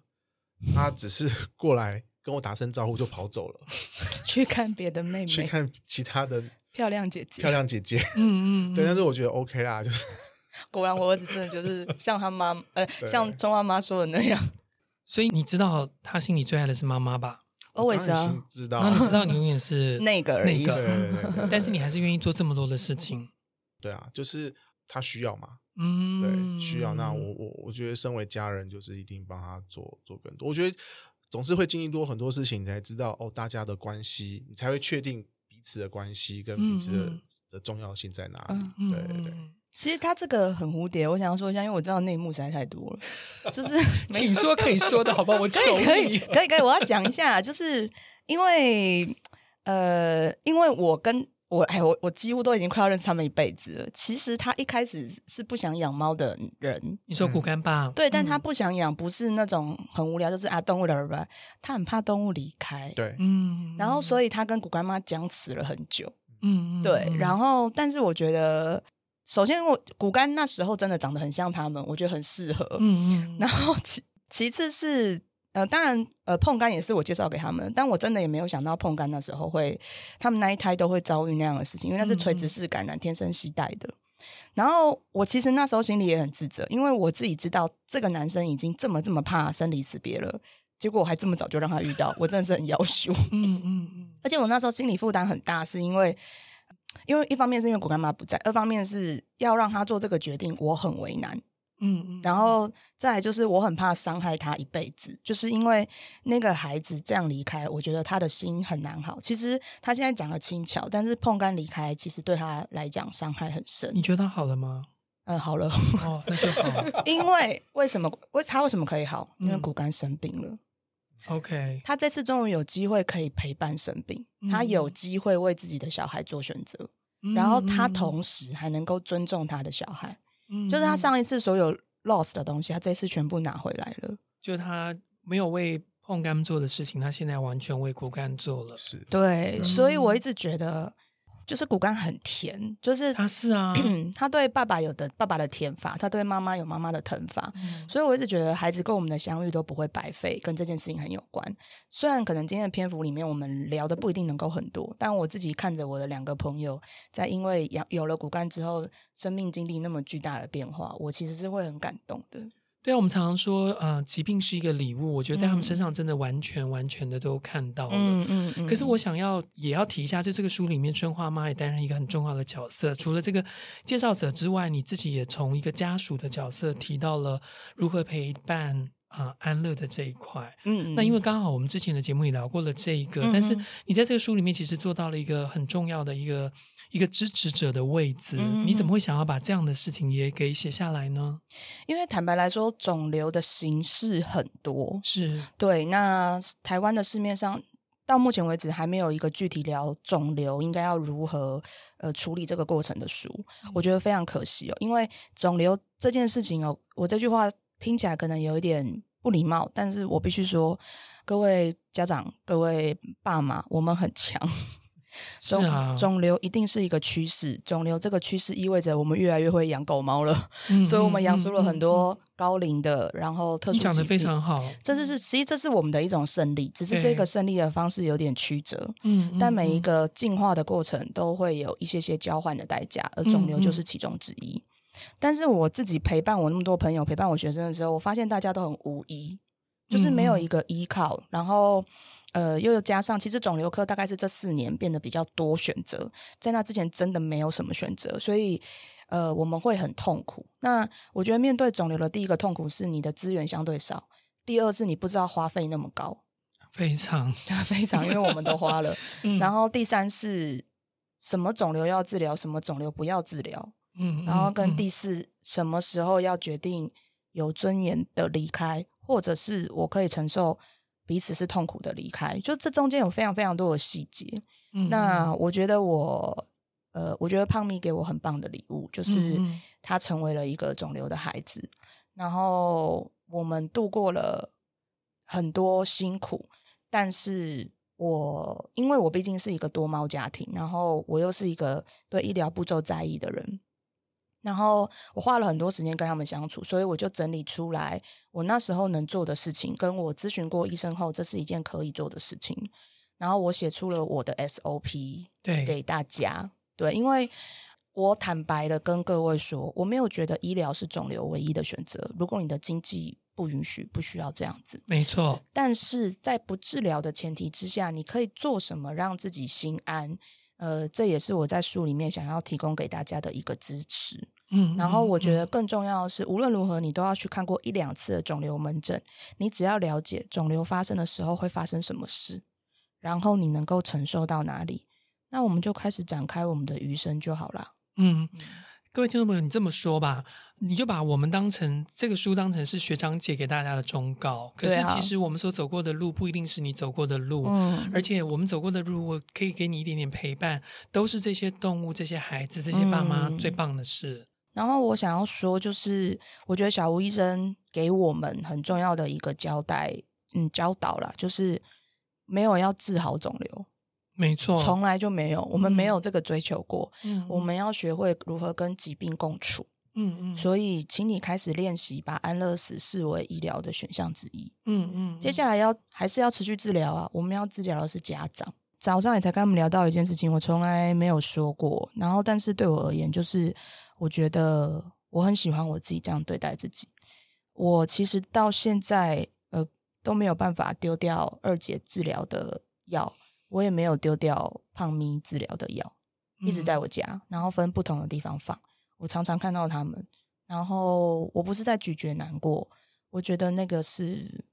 他只是 过来跟我打声招呼就跑走了，去看别的妹妹，去看其他的漂亮姐姐，漂亮姐姐，嗯嗯，对，但是我觉得 OK 啦，就是。果然，我儿子真的就是像他妈，呃，像钟妈妈说的那样。所以你知道他心里最爱的是妈妈吧？我也是啊知道？然后你知道你永远是 那个而已。那个，但是你还是愿意做这么多的事情。对啊，就是他需要嘛。嗯，对，需要。那我我我觉得，身为家人，就是一定帮他做做更多。我觉得总是会经历多很多事情，你才知道哦，大家的关系，你才会确定彼此的关系跟彼此的的重要性在哪里。对对对。其实他这个很蝴蝶，我想要说一下，因为我知道内幕实在太多了，就是 请说可以说的好不好？我求你可以可以可以，我要讲一下，就是因为呃，因为我跟我哎，我我几乎都已经快要认识他们一辈子了。其实他一开始是不想养猫的人。你说骨干爸？对，但他不想养，不是那种很无聊，就是啊动物的吧？他很怕动物离开。对，嗯。然后，所以他跟骨干妈僵持了很久。嗯，对。然后，但是我觉得，首先我骨干那时候真的长得很像他们，我觉得很适合。嗯嗯。然后其其次是。呃，当然，呃，碰干也是我介绍给他们，但我真的也没有想到碰干那时候会，他们那一胎都会遭遇那样的事情，因为那是垂直式感染，嗯、天生携带的。然后我其实那时候心里也很自责，因为我自己知道这个男生已经这么这么怕生离死别了，结果我还这么早就让他遇到，我真的是很要羞。嗯嗯嗯。而且我那时候心理负担很大，是因为，因为一方面是因为果干妈不在，二方面是要让他做这个决定，我很为难。嗯嗯，然后再来就是我很怕伤害他一辈子，就是因为那个孩子这样离开，我觉得他的心很难好。其实他现在讲的轻巧，但是碰干离开，其实对他来讲伤害很深。你觉得他好了吗？嗯，好了。哦，那就好。因为为什么？为他为什么可以好？因为骨干生病了。OK，他这次终于有机会可以陪伴生病，他有机会为自己的小孩做选择，然后他同时还能够尊重他的小孩。就是他上一次所有 lost 的东西，他这次全部拿回来了。就他没有为碰干做的事情，他现在完全为骨干做了。是对，所以我一直觉得。就是骨干很甜，就是他是啊，他对爸爸有的爸爸的甜法，他对妈妈有妈妈的疼法，嗯、所以我一直觉得孩子跟我们的相遇都不会白费，跟这件事情很有关。虽然可能今天的篇幅里面我们聊的不一定能够很多，但我自己看着我的两个朋友在因为养有了骨干之后，生命经历那么巨大的变化，我其实是会很感动的。对啊，我们常常说，呃，疾病是一个礼物。我觉得在他们身上真的完全、嗯、完全的都看到了。嗯嗯嗯。可是我想要也要提一下，在这个书里面，春花妈也担任一个很重要的角色。除了这个介绍者之外，你自己也从一个家属的角色提到了如何陪伴啊、呃、安乐的这一块。嗯嗯。那因为刚好我们之前的节目也聊过了这一个，嗯、但是你在这个书里面其实做到了一个很重要的一个。一个支持者的位置，嗯、你怎么会想要把这样的事情也给写下来呢？因为坦白来说，肿瘤的形式很多，是对。那台湾的市面上到目前为止还没有一个具体聊肿瘤应该要如何呃处理这个过程的书，嗯、我觉得非常可惜哦。因为肿瘤这件事情哦，我这句话听起来可能有一点不礼貌，但是我必须说，各位家长、各位爸妈，我们很强。是啊，肿瘤一定是一个趋势。肿瘤这个趋势意味着我们越来越会养狗猫了，嗯、所以我们养出了很多高龄的，嗯、然后特殊。讲的非常好，这是是，其实这是我们的一种胜利，只是这个胜利的方式有点曲折。嗯，但每一个进化的过程都会有一些些交换的代价，而肿瘤就是其中之一。但是我自己陪伴我那么多朋友，陪伴我学生的时候，我发现大家都很无依，就是没有一个依靠，嗯、然后。呃，又加上，其实肿瘤科大概是这四年变得比较多选择，在那之前真的没有什么选择，所以呃，我们会很痛苦。那我觉得面对肿瘤的第一个痛苦是你的资源相对少，第二是你不知道花费那么高，非常 非常，因为我们都花了。嗯、然后第三是什么肿瘤要治疗，什么肿瘤不要治疗，嗯，然后跟第四、嗯、什么时候要决定有尊严的离开，或者是我可以承受。彼此是痛苦的离开，就这中间有非常非常多的细节。嗯、那我觉得我，呃，我觉得胖咪给我很棒的礼物，就是他成为了一个肿瘤的孩子，嗯、然后我们度过了很多辛苦。但是我因为我毕竟是一个多猫家庭，然后我又是一个对医疗步骤在意的人。然后我花了很多时间跟他们相处，所以我就整理出来我那时候能做的事情，跟我咨询过医生后，这是一件可以做的事情。然后我写出了我的 SOP，对，给大家。对，因为我坦白的跟各位说，我没有觉得医疗是肿瘤唯一的选择。如果你的经济不允许，不需要这样子，没错。但是在不治疗的前提之下，你可以做什么让自己心安？呃，这也是我在书里面想要提供给大家的一个支持。嗯，然后我觉得更重要的是，嗯、无论如何，你都要去看过一两次的肿瘤门诊。你只要了解肿瘤发生的时候会发生什么事，然后你能够承受到哪里，那我们就开始展开我们的余生就好了。嗯，各位听众朋友，你这么说吧，你就把我们当成这个书当成是学长姐给大家的忠告。可是其实我们所走过的路不一定是你走过的路，嗯，而且我们走过的路，我可以给你一点点陪伴，都是这些动物、这些孩子、这些爸妈最棒的事。然后我想要说，就是我觉得小吴医生给我们很重要的一个交代，嗯，教导啦，就是没有要治好肿瘤。没错，从来就没有，我们没有这个追求过。嗯，我们要学会如何跟疾病共处。嗯嗯，所以，请你开始练习把安乐死视为医疗的选项之一。嗯嗯，接下来要还是要持续治疗啊。我们要治疗的是家长。早上也才跟他们聊到一件事情，我从来没有说过。然后，但是对我而言，就是我觉得我很喜欢我自己这样对待自己。我其实到现在呃都没有办法丢掉二姐治疗的药。我也没有丢掉胖咪治疗的药，一直在我家，嗯，然后分不同的地方放。我常常看到他们，然后我不是在咀嚼难过，我觉得那个是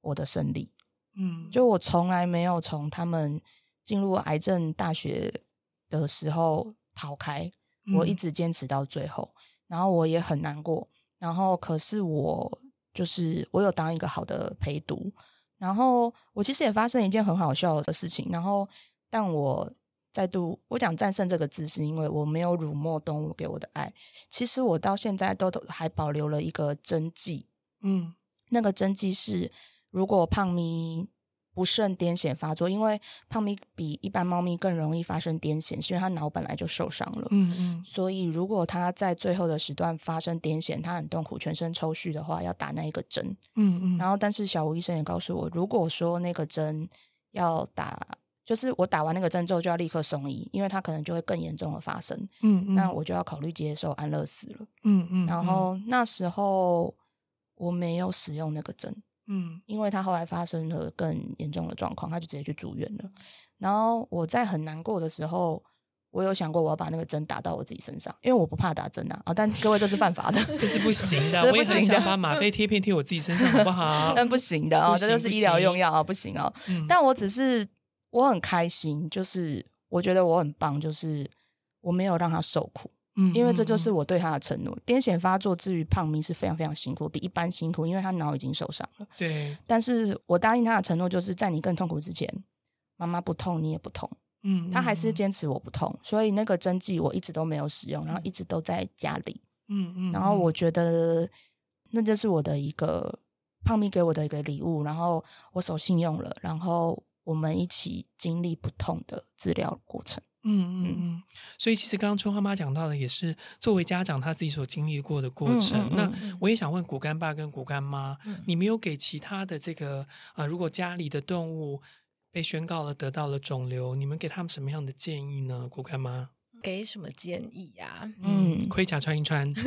我的胜利。嗯，就我从来没有从他们进入癌症大学的时候逃开，我一直坚持到最后，然后我也很难过，然后可是我就是我有当一个好的陪读。然后我其实也发生一件很好笑的事情，然后但我再度我讲战胜这个字，是因为我没有辱没动物给我的爱。其实我到现在都都还保留了一个真迹，嗯，那个真迹是如果胖咪。不慎癫痫发作，因为胖咪比一般猫咪更容易发生癫痫，是因为它脑本来就受伤了。嗯嗯，所以如果它在最后的时段发生癫痫，它很痛苦，全身抽搐的话，要打那一个针。嗯嗯，然后但是小吴医生也告诉我，如果说那个针要打，就是我打完那个针之后就要立刻送医，因为它可能就会更严重的发生。嗯嗯，那我就要考虑接受安乐死了。嗯嗯，然后那时候我没有使用那个针。嗯，因为他后来发生了更严重的状况，他就直接去住院了。然后我在很难过的时候，我有想过我要把那个针打到我自己身上，因为我不怕打针啊。啊，但各位这是犯法的，这是不行的。我也很想把吗啡贴片贴我自己身上，好不好？但不行的啊，这就是医疗用药啊，不行哦。嗯，但我只是我很开心，就是我觉得我很棒，就是我没有让他受苦。嗯，因为这就是我对他的承诺。癫痫发作至于胖咪是非常非常辛苦，比一般辛苦，因为他脑已经受伤了。对，但是我答应他的承诺，就是在你更痛苦之前，妈妈不痛，你也不痛。嗯，他还是坚持我不痛，所以那个针剂我一直都没有使用，然后一直都在家里。嗯嗯，然后我觉得那就是我的一个胖咪给我的一个礼物，然后我守信用了，然后我们一起经历不痛的治疗过程。嗯嗯嗯，所以其实刚刚春花妈讲到的也是作为家长他自己所经历过的过程。嗯嗯嗯、那我也想问股干爸跟股干妈，嗯、你没有给其他的这个啊、呃，如果家里的动物被宣告了得到了肿瘤，你们给他们什么样的建议呢？股干妈给什么建议呀、啊？嗯，盔甲穿一穿。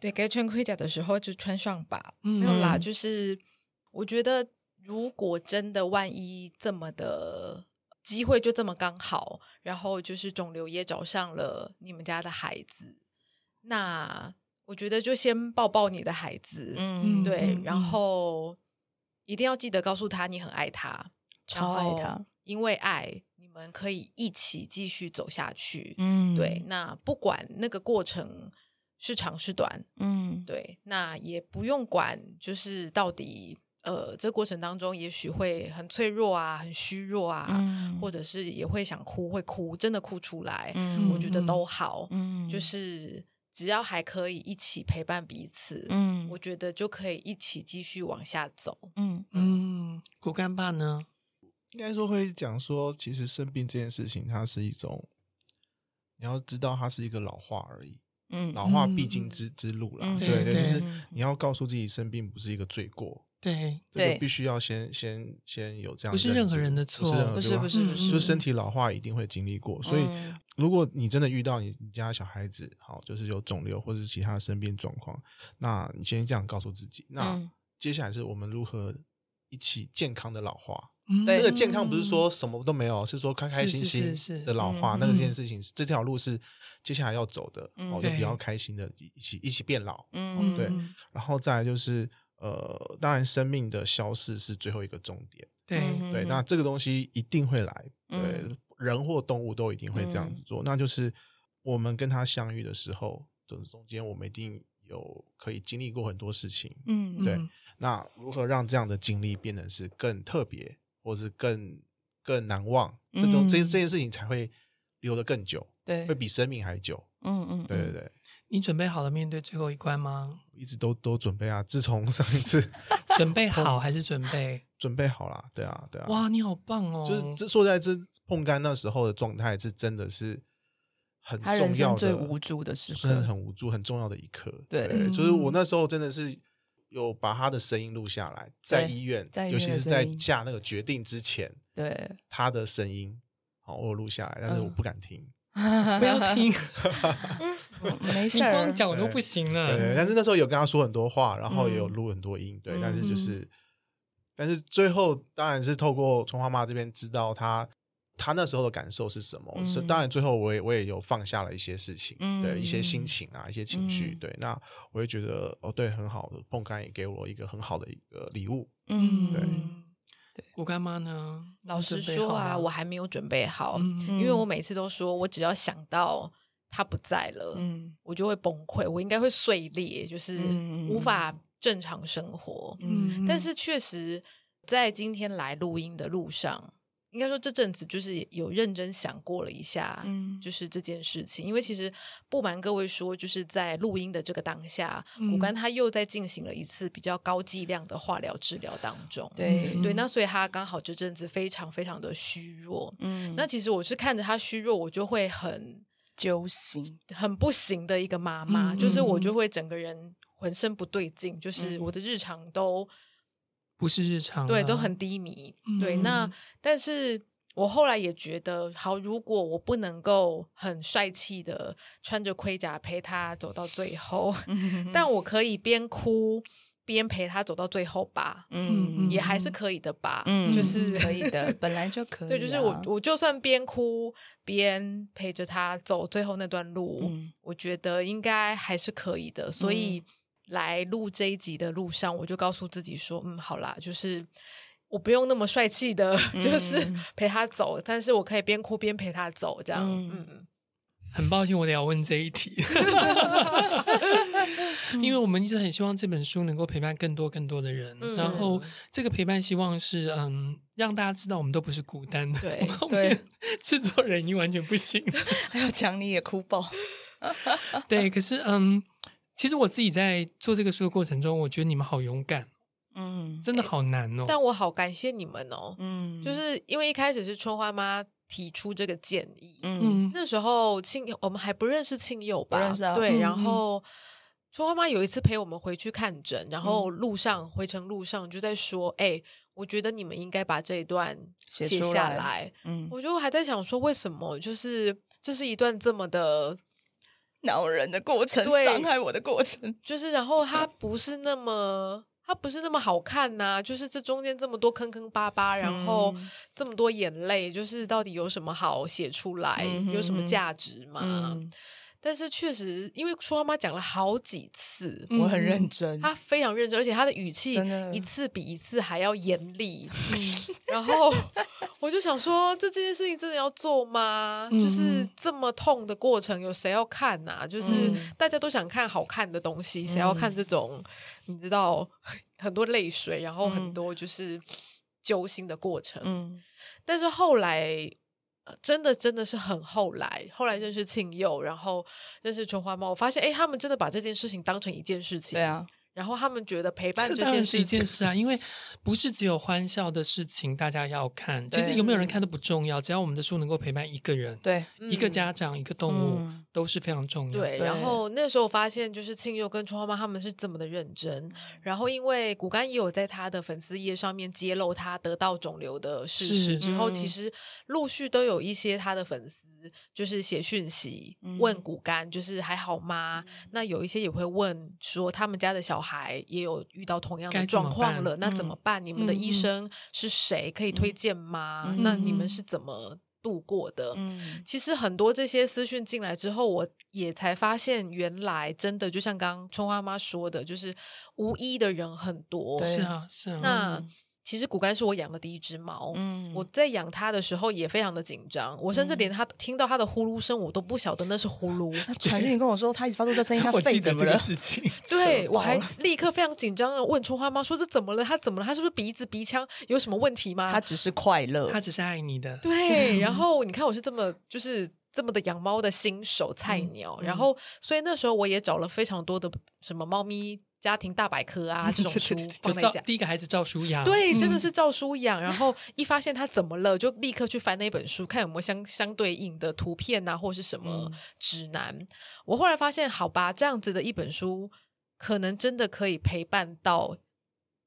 对，该穿盔甲的时候就穿上吧。嗯、没有啦，就是我觉得如果真的万一这么的。机会就这么刚好，然后就是肿瘤也找上了你们家的孩子，那我觉得就先抱抱你的孩子，嗯，对，嗯、然。后一定要记得告诉他你很爱他，超爱他，因为爱你们可以一起继续走下去，嗯，对，那不管那个过程是长是短，嗯，对，那也不用管，就是到底。呃，这过程当中也许会很脆弱啊，很虚弱啊，嗯、或者是也会想哭，会哭，真的哭出来，嗯、我觉得都好，嗯、就是只要还可以一起陪伴彼此，嗯、我觉得就可以一起继续往下走。嗯嗯，骨干爸呢？应该说会讲说，其实生病这件事情，它是一种，你要知道，它是一个老化而已。嗯，老化必经之之路啦，嗯、对对，对对就是你要告诉自己，生病不是一个罪过。对，这个必须要先先先有这样，不是任何人的错，不是不是不是，就身体老化一定会经历过，所以如果你真的遇到你你家小孩子，好，就是有肿瘤或者是其他的生病状况，那你先这样告诉自己，那接下来是我们如何一起健康的老化。那个健康不是说什么都没有，是说开开心心的老化，那个这件事情，这条路是接下来要走的，哦，就比较开心的一起一起变老，嗯，对，然后再来就是。呃，当然，生命的消逝是最后一个重点。对对，那这个东西一定会来，对，人或动物都一定会这样子做。那就是我们跟他相遇的时候，中中间我们一定有可以经历过很多事情，嗯，对。那如何让这样的经历变成是更特别，或是更更难忘？这种、嗯、这这件事情才会留得更久，对，会比生命还久。嗯嗯，对对对。你准备好了面对最后一关吗？一直都都准备啊！自从上一次 准备好还是准备 准备好了？对啊，对啊！哇，你好棒哦！就是这说在这碰干那时候的状态是真的是很重要的，最无助的时候，真的很无助，很重要的一刻。对，对，就是我那时候真的是有把他的声音录下来，在医院，尤其是在下那个决定之前，对他的声音，好，我录下来，但是我不敢听。不要听，没事，你光讲我都不行了。对，但是那时候有跟他说很多话，然后也有录很多音，嗯、对。但是就是，嗯、但是最后当然是透过葱花妈这边知道他他那时候的感受是什么。嗯、是当然最后我也我也有放下了一些事情，嗯、对一些心情啊，一些情绪。嗯、对，那我也觉得哦，对，很好的碰干也给我一个很好的一个礼物。嗯，对。股干妈呢？老实说啊，我还没有准备好，嗯、因为我每次都说，我只要想到他不在了，嗯、我就会崩溃，我应该会碎裂，就是无法正常生活。嗯、但是确实在今天来录音的路上。应该说这阵子就是有认真想过了一下，嗯，就是这件事情。因为其实不瞒各位说，就是在录音的这个当下，股干他又在进行了一次比较高剂量的化疗治疗当中，对对。那所以他刚好这阵子非常非常的虚弱，嗯。那其实我是看着他虚弱，我就会很揪心，很不行的一个妈妈，嗯、就是我就会整个人浑身不对劲，就是我的日常都。不是日常，对，都很低迷。嗯、对，那但是我后来也觉得，好，如果我不能够很帅气的穿着盔甲陪他走到最后，嗯、但我可以边哭边陪他走到最后吧，嗯，也还是可以的吧，嗯，就是可以的，本来就 可以。对，就是我，我就算边哭边陪着他走最后那段路，嗯、我觉得应该还是可以的，所以。嗯来录这一集的路上，我就告诉自己说：“嗯，好啦，就是我不用那么帅气的，嗯、就是陪他走，但是我可以边哭边陪他走，这样。嗯”嗯，很抱歉，我得要问这一题，因为我们一直很希望这本书能够陪伴更多更多的人，嗯、然后这个陪伴希望是嗯，让大家知道我们都不是孤单的。对对，制作人已经完全不行，还要强你也哭爆。对，可是嗯。其实我自己在做这个书的过程中，我觉得你们好勇敢，嗯，真的好难哦。但我好感谢你们哦，嗯，就是因为一开始是春花妈提出这个建议，嗯，那时候亲我们还不认识亲友吧，不认识啊，对，然后春花妈有一次陪我们回去看诊，然后路上回程路上就在说，哎，我觉得你们应该把这一段写下来，嗯，我就还在想说，为什么就是这是一段这么的。恼人的过程，伤害我的过程，就是然后它不是那么，它不是那么好看呐、啊，就是这中间这么多坑坑巴巴，然后这么多眼泪，就是到底有什么好写出来，嗯、有什么价值吗？嗯但是确实，因为说妈妈讲了好几次，我很认真，她非常认真，而且她的语气一次比一次还要严厉。嗯、然后我就想说，这这件事情真的要做吗？嗯、就是这么痛的过程，有谁要看呐、啊？就是大家都想看好看的东西，谁、嗯、要看这种你知道很多泪水，然后很多就是揪心的过程。嗯，但是后来。真的真的是很后来，后来认识庆佑，然后认识春花猫，我发现，哎，他们真的把这件事情当成一件事情。对啊。然后他们觉得陪伴这件事是一件事啊，因为不是只有欢笑的事情大家要看，其实有没有人看都不重要，只要我们的书能够陪伴一个人，对，一个家长，一个动物都是非常重要。对，然后那时候我发现，就是庆佑跟春花妈他们是这么的认真。然后因为骨干也有在他的粉丝页上面揭露他得到肿瘤的事实之后，其实陆续都有一些他的粉丝就是写讯息问骨干，就是还好吗？那有一些也会问说他们家的小孩。还也有遇到同样的状况了，怎那怎么办？嗯、你们的医生是谁？可以推荐吗？嗯、那你们是怎么度过的？嗯、其实很多这些私讯进来之后，我也才发现，原来真的就像刚刚春花妈说的，就是无医的人很多。是啊，是啊。那其实骨干是我养的第一只猫，嗯，我在养它的时候也非常的紧张，我甚至连它听到它的呼噜声，我都不晓得那是呼噜。传讯跟我说，它一直发出这声音，它肺怎么了？事情 对，我还立刻非常紧张的问春花妈说：“这怎么了？它怎么了？它是不是鼻子鼻腔有什么问题吗？”它只是快乐，它只是爱你的。对，然后你看我是这么就是。这么的养猫的新手菜鸟，嗯、然后所以那时候我也找了非常多的什么猫咪家庭大百科啊 这种书放在家。第一个孩子赵书养，对，真的是赵书养。嗯、然后一发现他怎么了，就立刻去翻那本书，看有没有相相对应的图片啊，或是什么指南。嗯、我后来发现，好吧，这样子的一本书，可能真的可以陪伴到。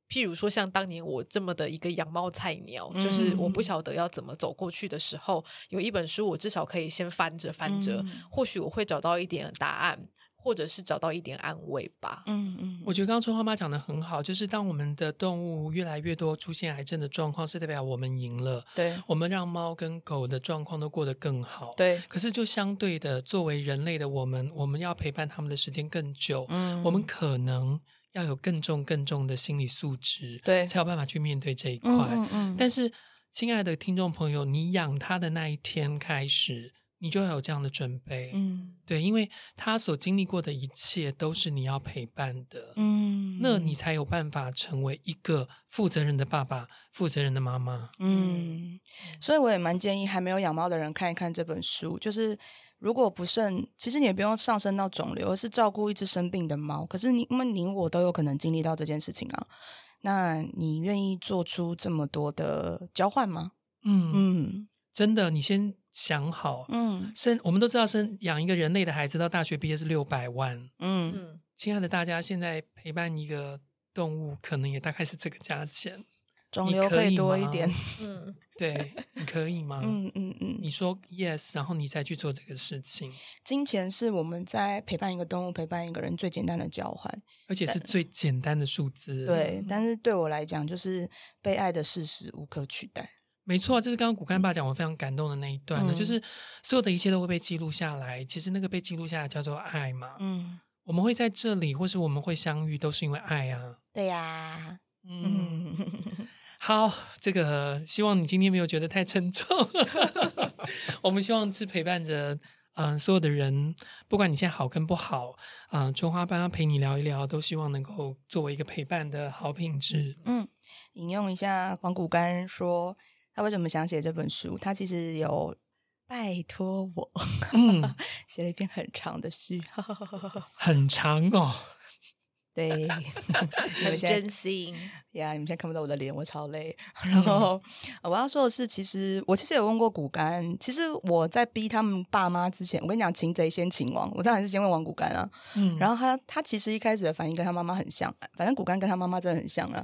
譬如说，像当年我这么的一个养猫菜鸟，嗯、就是我不晓得要怎么走过去的时候，有一本书，我至少可以先翻着翻着，嗯、或许我会找到一点答案，或者是找到一点安慰吧。嗯嗯，我觉得刚刚春花妈讲的很好，就是当我们的动物越来越多出现癌症的状况，是代表我们赢了。对，我们让猫跟狗的状况都过得更好。对，可是就相对的，作为人类的我们，我们要陪伴他们的时间更久。嗯，我们可能。要有更重、更重的心理素质，对，才有办法去面对这一块。嗯嗯嗯。但是，亲爱的听众朋友，你养它的那一天开始，你就要有这样的准备。嗯，对，因为他所经历过的一切都是你要陪伴的。嗯，那你才有办法成为一个负责任的爸爸、负责任的妈妈。嗯，所以我也蛮建议还没有养猫的人看一看这本书，就是。如果不慎，其实你也不用上升到肿瘤，而是照顾一只生病的猫。可是你，因为你我都有可能经历到这件事情啊。那你愿意做出这么多的交换吗？嗯嗯，真的，你先想好。嗯，生我们都知道，生养一个人类的孩子到大学毕业是六百万。嗯，亲爱的大家，现在陪伴一个动物，可能也大概是这个价钱。肿瘤可以多一点，嗯，对，你可以吗？嗯 嗯嗯，嗯嗯你说 yes，然后你再去做这个事情。金钱是我们在陪伴一个动物、陪伴一个人最简单的交换，而且是最简单的数字。对，但是对我来讲，就是被爱的事实无可取代。没错，这是刚刚古干爸讲我非常感动的那一段呢，嗯、就是所有的一切都会被记录下来。其实那个被记录下来叫做爱嘛。嗯，我们会在这里，或是我们会相遇，都是因为爱啊。对呀、啊，嗯。好，这个希望你今天没有觉得太沉重。我们希望是陪伴着嗯、呃、所有的人，不管你现在好跟不好，嗯、呃，春花妈陪你聊一聊，都希望能够作为一个陪伴的好品质。嗯，引用一下黄骨干说，他为什么想写这本书？他其实有拜托我，嗯，写了一篇很长的诗，很长哦。对，很真心呀你们现在看不到我的脸，我超累。然后、嗯、我要说的是，其实我其实有问过骨干，其实我在逼他们爸妈之前，我跟你讲，擒贼先擒王，我当然是先问王骨干啊。嗯，然后他他其实一开始的反应跟他妈妈很像，反正骨干跟他妈妈真的很像啊，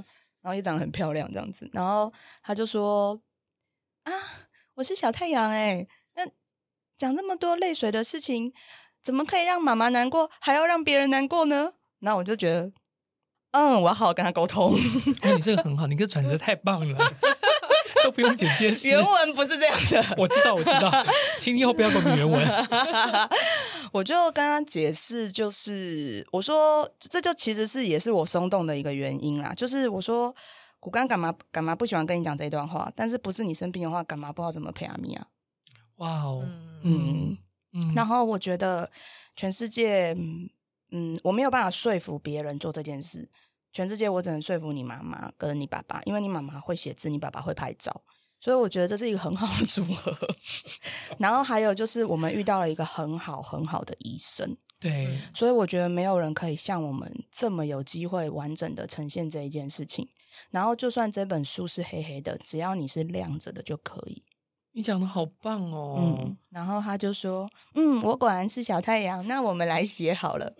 然后也长得很漂亮这样子。然后他就说：“啊，我是小太阳哎、欸，那讲这么多泪水的事情，怎么可以让妈妈难过，还要让别人难过呢？”那我就觉得，嗯，我要好好跟他沟通。哎，你这个很好，你这个转折太棒了，都不用剪接。原文不是这样的，我知道，我知道，请你以后不要给我原文。我就跟他解释，就是我说，这就其实是也是我松动的一个原因啦。就是我说，股干干嘛干嘛不喜欢跟你讲这一段话，但是不是你生病的话，干嘛不知道怎么陪阿咪啊？哇哦，嗯嗯，嗯然后我觉得全世界。嗯，我没有办法说服别人做这件事。全世界，我只能说服你妈妈跟你爸爸，因为你妈妈会写字，你爸爸会拍照，所以我觉得这是一个很好的组合。然后还有就是，我们遇到了一个很好很好的医生，对，所以我觉得没有人可以像我们这么有机会完整的呈现这一件事情。然后，就算这本书是黑黑的，只要你是亮着的就可以。你讲的好棒哦。嗯，然后他就说：“嗯，我果然是小太阳，那我们来写好了。”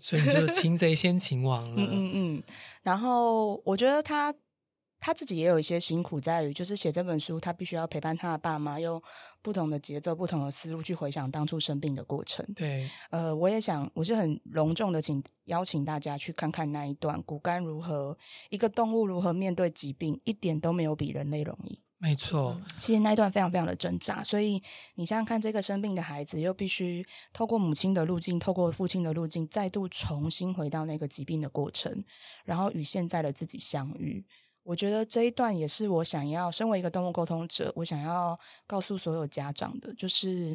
所以你就擒贼先擒王了。嗯嗯嗯。然后我觉得他他自己也有一些辛苦，在于就是写这本书，他必须要陪伴他的爸妈，用不同的节奏、不同的思路去回想当初生病的过程。对。呃，我也想，我是很隆重的请邀请大家去看看那一段，骨干如何一个动物如何面对疾病，一点都没有比人类容易。没错，其实那一段非常非常的挣扎，所以你想想看，这个生病的孩子又必须透过母亲的路径，透过父亲的路径，再度重新回到那个疾病的过程，然后与现在的自己相遇。我觉得这一段也是我想要，身为一个动物沟通者，我想要告诉所有家长的，就是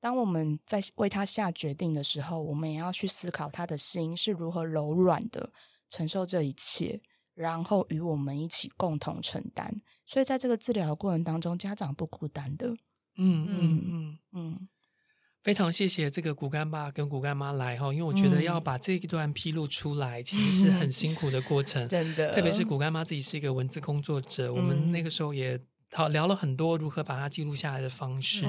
当我们在为他下决定的时候，我们也要去思考他的心是如何柔软的承受这一切，然后与我们一起共同承担。所以在这个治疗的过程当中，家长不孤单的。嗯嗯嗯嗯。嗯非常谢谢这个骨干爸跟骨干妈来哈，因为我觉得要把这一段披露出来，其实是很辛苦的过程，真的。特别是骨干妈自己是一个文字工作者，我们那个时候也好聊了很多如何把它记录下来的方式。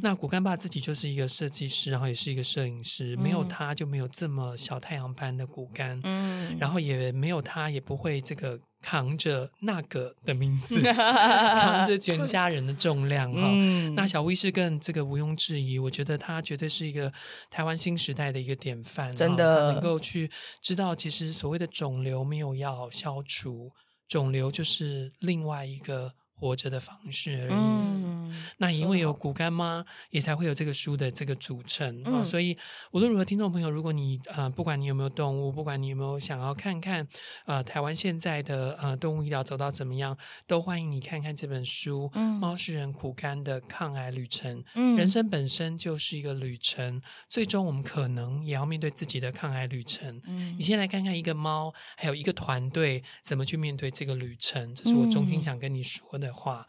那骨干爸自己就是一个设计师，然后也是一个摄影师，没有他就没有这么小太阳般的骨干，嗯，然后也没有他也不会这个。扛着那个的名字，扛着全家人的重量哈。嗯、那小薇是更这个毋庸置疑，我觉得他绝对是一个台湾新时代的一个典范，真的能够去知道，其实所谓的肿瘤没有要消除，肿瘤就是另外一个。活着的方式而已。嗯，那因为有骨干妈，也才会有这个书的这个组成啊。嗯，所以无论如何，听众朋友，如果你呃，不管你有没有动物，不管你有没有想要看看呃，台湾现在的呃动物医疗走到怎么样，都欢迎你看看这本书《嗯，猫是人骨干的抗癌旅程》。嗯，人生本身就是一个旅程，最终我们可能也要面对自己的抗癌旅程。嗯，你先来看看一个猫，还有一个团队怎么去面对这个旅程，这是我衷心想跟你说的。话，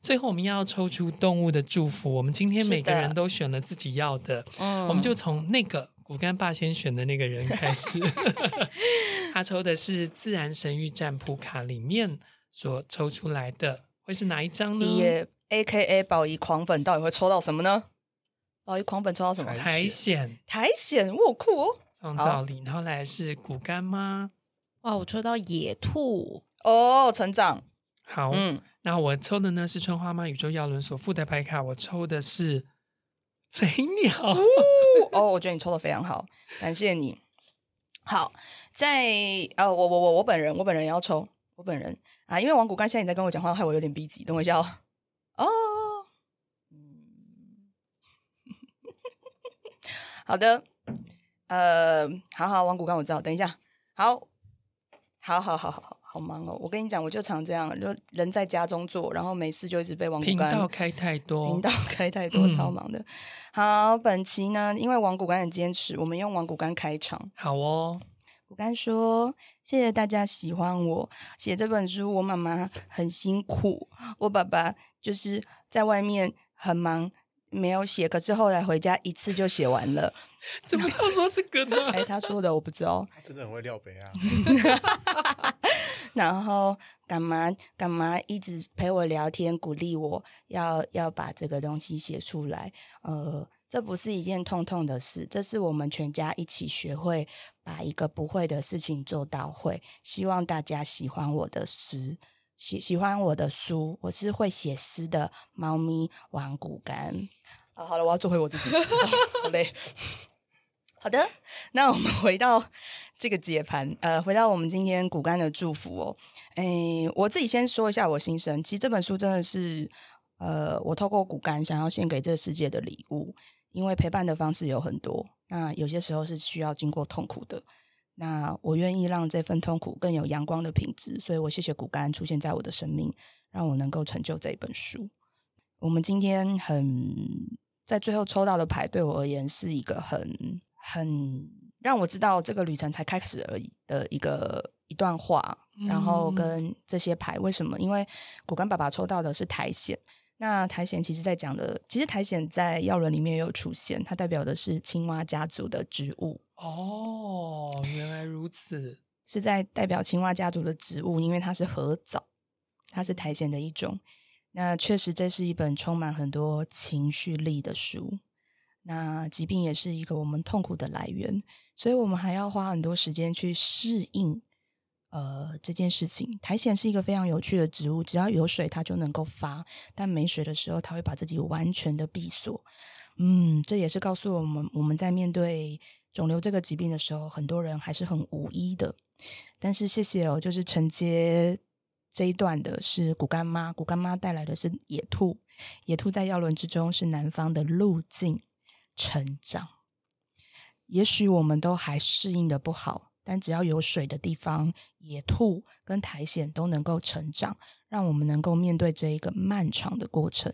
最后我们要抽出动物的祝福。我们今天每个人都选了自己要的，嗯，我们就从那个骨干爸先选的那个人开始。他抽的是自然神域占卜卡里面所抽出来的，会是哪一张呢？A K A 宝仪狂粉到底会抽到什么呢？宝仪狂粉抽到什么？苔藓，苔藓，我酷哦！创造力，然后来是骨干妈。哇，我抽到野兔哦，成长。好，嗯。那我抽的呢是春花妈宇宙耀伦所附的牌卡，我抽的是 飞鸟。哦，我觉得你抽的非常好，感谢你。好，在呃，我我我我本人，我本人也要抽，我本人啊，因为王骨干现在你在跟我讲话，害我有点逼急，等我一下哦。哦，嗯，好的，呃，好好，王骨干我知道，等一下，好，好好好好好。好忙哦！我跟你讲，我就常这样，就人在家中坐，然后没事就一直被王骨干频道 开太多，频道开太多，超忙的。嗯、好，本期呢，因为王骨干很坚持，我们用王骨干开场。好哦，骨干说：“谢谢大家喜欢我写这本书，我妈妈很辛苦，我爸爸就是在外面很忙。”没有写，可是后来回家一次就写完了。怎么要说这个呢？哎，他说的我不知道。他真的很会撩杯啊。然后干嘛干嘛一直陪我聊天，鼓励我要要把这个东西写出来。呃，这不是一件痛痛的事，这是我们全家一起学会把一个不会的事情做到会。希望大家喜欢我的诗。喜喜欢我的书，我是会写诗的猫咪王骨干。啊，好了，我要做回我自己。哦、好嘞，好的，那我们回到这个解盘，呃，回到我们今天骨干的祝福哦。诶，我自己先说一下我心声。其实这本书真的是，呃，我透过骨干想要献给这个世界的礼物，因为陪伴的方式有很多，那有些时候是需要经过痛苦的。那我愿意让这份痛苦更有阳光的品质，所以我谢谢骨干出现在我的生命，让我能够成就这本书。我们今天很在最后抽到的牌，对我而言是一个很很让我知道这个旅程才开始而已的一个一段话。然后跟这些牌为什么？因为骨干爸爸抽到的是苔藓。那苔藓其实在讲的，其实苔藓在药轮里面也有出现，它代表的是青蛙家族的植物。哦，原来如此，是在代表青蛙家族的植物，因为它是合藻，它是苔藓的一种。那确实，这是一本充满很多情绪力的书。那疾病也是一个我们痛苦的来源，所以我们还要花很多时间去适应。呃，这件事情，苔藓是一个非常有趣的植物，只要有水，它就能够发；但没水的时候，它会把自己完全的闭锁。嗯，这也是告诉我们，我们在面对肿瘤这个疾病的时候，很多人还是很无依的。但是，谢谢哦，就是承接这一段的是骨干妈，骨干妈带来的是野兔，野兔在药轮之中是南方的路径成长。也许我们都还适应的不好。但只要有水的地方，野兔跟苔藓都能够成长，让我们能够面对这一个漫长的过程。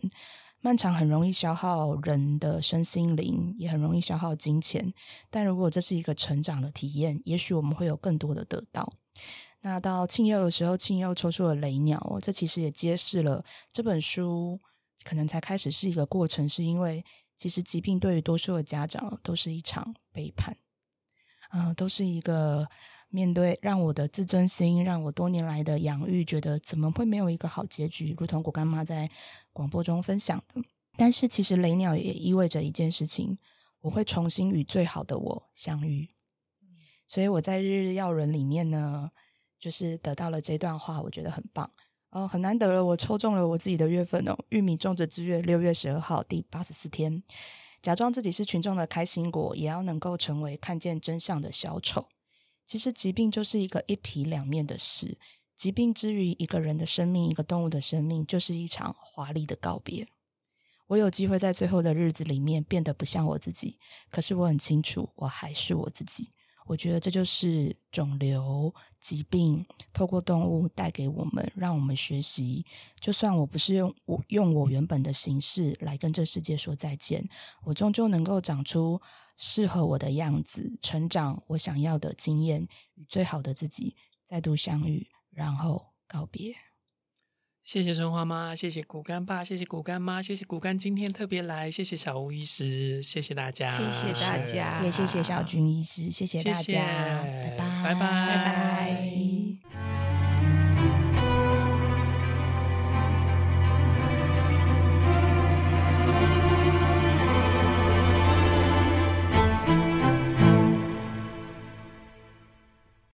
漫长很容易消耗人的身心灵，也很容易消耗金钱。但如果这是一个成长的体验，也许我们会有更多的得到。那到庆佑的时候，庆佑抽出了雷鸟哦，这其实也揭示了这本书可能才开始是一个过程，是因为其实疾病对于多数的家长都是一场背叛，嗯、呃，都是一个。面对让我的自尊心，让我多年来的养育觉得怎么会没有一个好结局？如同果干妈在广播中分享的。但是其实雷鸟也意味着一件事情，我会重新与最好的我相遇。所以我在日日要人里面呢，就是得到了这段话，我觉得很棒。哦，很难得了，我抽中了我自己的月份哦，玉米种植之月六月十二号第八十四天，假装自己是群众的开心果，也要能够成为看见真相的小丑。其实疾病就是一个一体两面的事。疾病之于一个人的生命，一个动物的生命，就是一场华丽的告别。我有机会在最后的日子里面变得不像我自己，可是我很清楚，我还是我自己。我觉得这就是肿瘤、疾病透过动物带给我们，让我们学习。就算我不是用我用我原本的形式来跟这世界说再见，我终究能够长出适合我的样子，成长我想要的经验，与最好的自己再度相遇，然后告别。谢谢春花妈，谢谢骨干爸，谢谢骨干妈，谢谢骨干今天特别来，谢谢小吴医师，谢谢大家，谢谢大家，也谢谢小。军医师，谢谢大家，谢谢拜拜，拜拜，拜拜。